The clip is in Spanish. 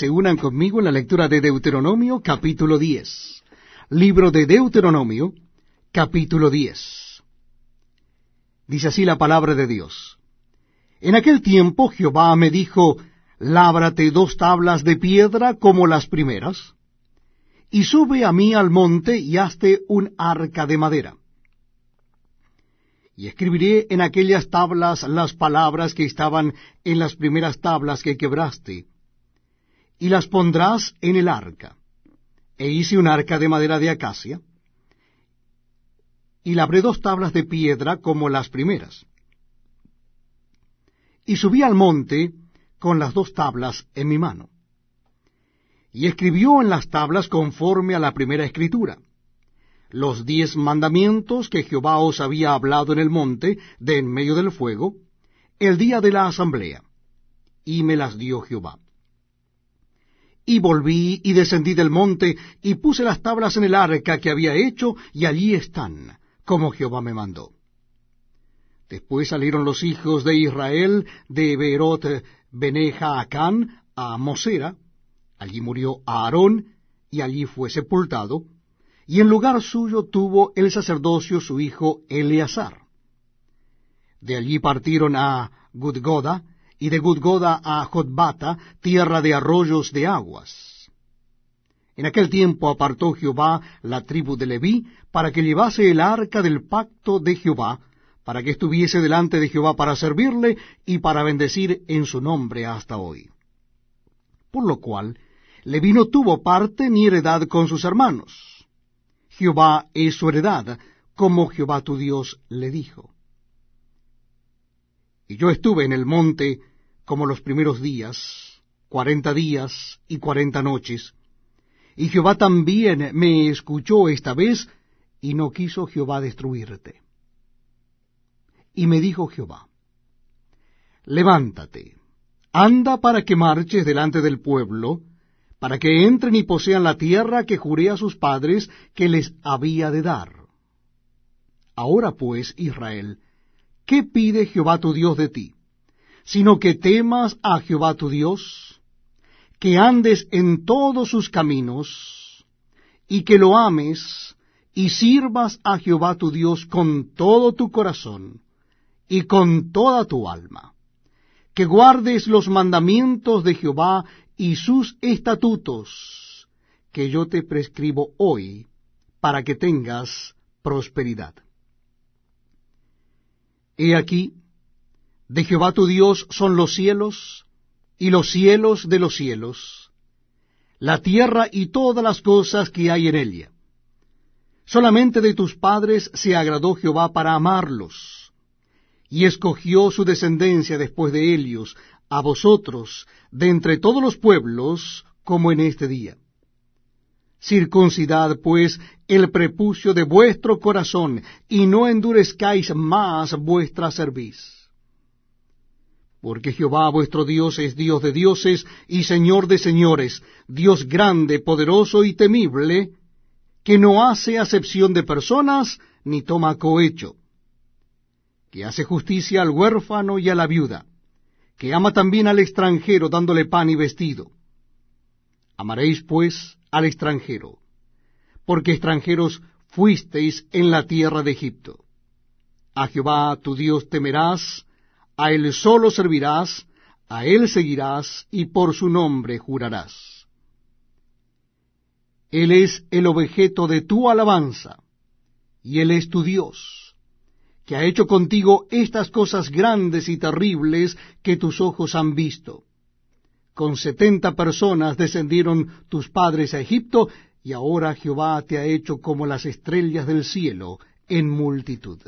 se unan conmigo en la lectura de Deuteronomio capítulo 10. Libro de Deuteronomio capítulo 10. Dice así la palabra de Dios. En aquel tiempo Jehová me dijo, Lábrate dos tablas de piedra como las primeras, y sube a mí al monte y hazte un arca de madera. Y escribiré en aquellas tablas las palabras que estaban en las primeras tablas que quebraste, y las pondrás en el arca. E hice un arca de madera de acacia, y labré dos tablas de piedra como las primeras. Y subí al monte con las dos tablas en mi mano. Y escribió en las tablas conforme a la primera escritura, los diez mandamientos que Jehová os había hablado en el monte de en medio del fuego, el día de la asamblea, y me las dio Jehová. Y volví y descendí del monte, y puse las tablas en el arca que había hecho, y allí están, como Jehová me mandó. Después salieron los hijos de Israel de Beerot Beneja Acán a Mosera, allí murió Aarón, y allí fue sepultado, y en lugar suyo tuvo el sacerdocio su hijo Eleazar. De allí partieron a Gudgoda, y de Gudgoda a Jotbata, tierra de arroyos de aguas. En aquel tiempo apartó Jehová la tribu de Leví para que llevase el arca del pacto de Jehová, para que estuviese delante de Jehová para servirle y para bendecir en su nombre hasta hoy. Por lo cual, Leví no tuvo parte ni heredad con sus hermanos. Jehová es su heredad, como Jehová tu Dios le dijo. Y yo estuve en el monte como los primeros días, cuarenta días y cuarenta noches, y Jehová también me escuchó esta vez, y no quiso Jehová destruirte. Y me dijo Jehová, Levántate, anda para que marches delante del pueblo, para que entren y posean la tierra que juré a sus padres que les había de dar. Ahora pues, Israel, ¿qué pide Jehová tu Dios de ti? Sino que temas a Jehová tu Dios, que andes en todos sus caminos, y que lo ames, y sirvas a Jehová tu Dios con todo tu corazón, y con toda tu alma, que guardes los mandamientos de Jehová y sus estatutos, que yo te prescribo hoy, para que tengas prosperidad. He aquí, de Jehová tu Dios son los cielos, y los cielos de los cielos, la tierra y todas las cosas que hay en ella. Solamente de tus padres se agradó Jehová para amarlos, y escogió su descendencia después de ellos, a vosotros, de entre todos los pueblos, como en este día. Circuncidad, pues, el prepucio de vuestro corazón, y no endurezcáis más vuestra cerviz. Porque Jehová vuestro Dios es Dios de dioses y Señor de señores, Dios grande, poderoso y temible, que no hace acepción de personas, ni toma cohecho, que hace justicia al huérfano y a la viuda, que ama también al extranjero dándole pan y vestido. Amaréis, pues, al extranjero, porque extranjeros fuisteis en la tierra de Egipto. A Jehová tu Dios temerás, a él solo servirás, a él seguirás, y por su nombre jurarás. Él es el objeto de tu alabanza, y él es tu Dios, que ha hecho contigo estas cosas grandes y terribles que tus ojos han visto. Con setenta personas descendieron tus padres a Egipto, y ahora Jehová te ha hecho como las estrellas del cielo en multitud.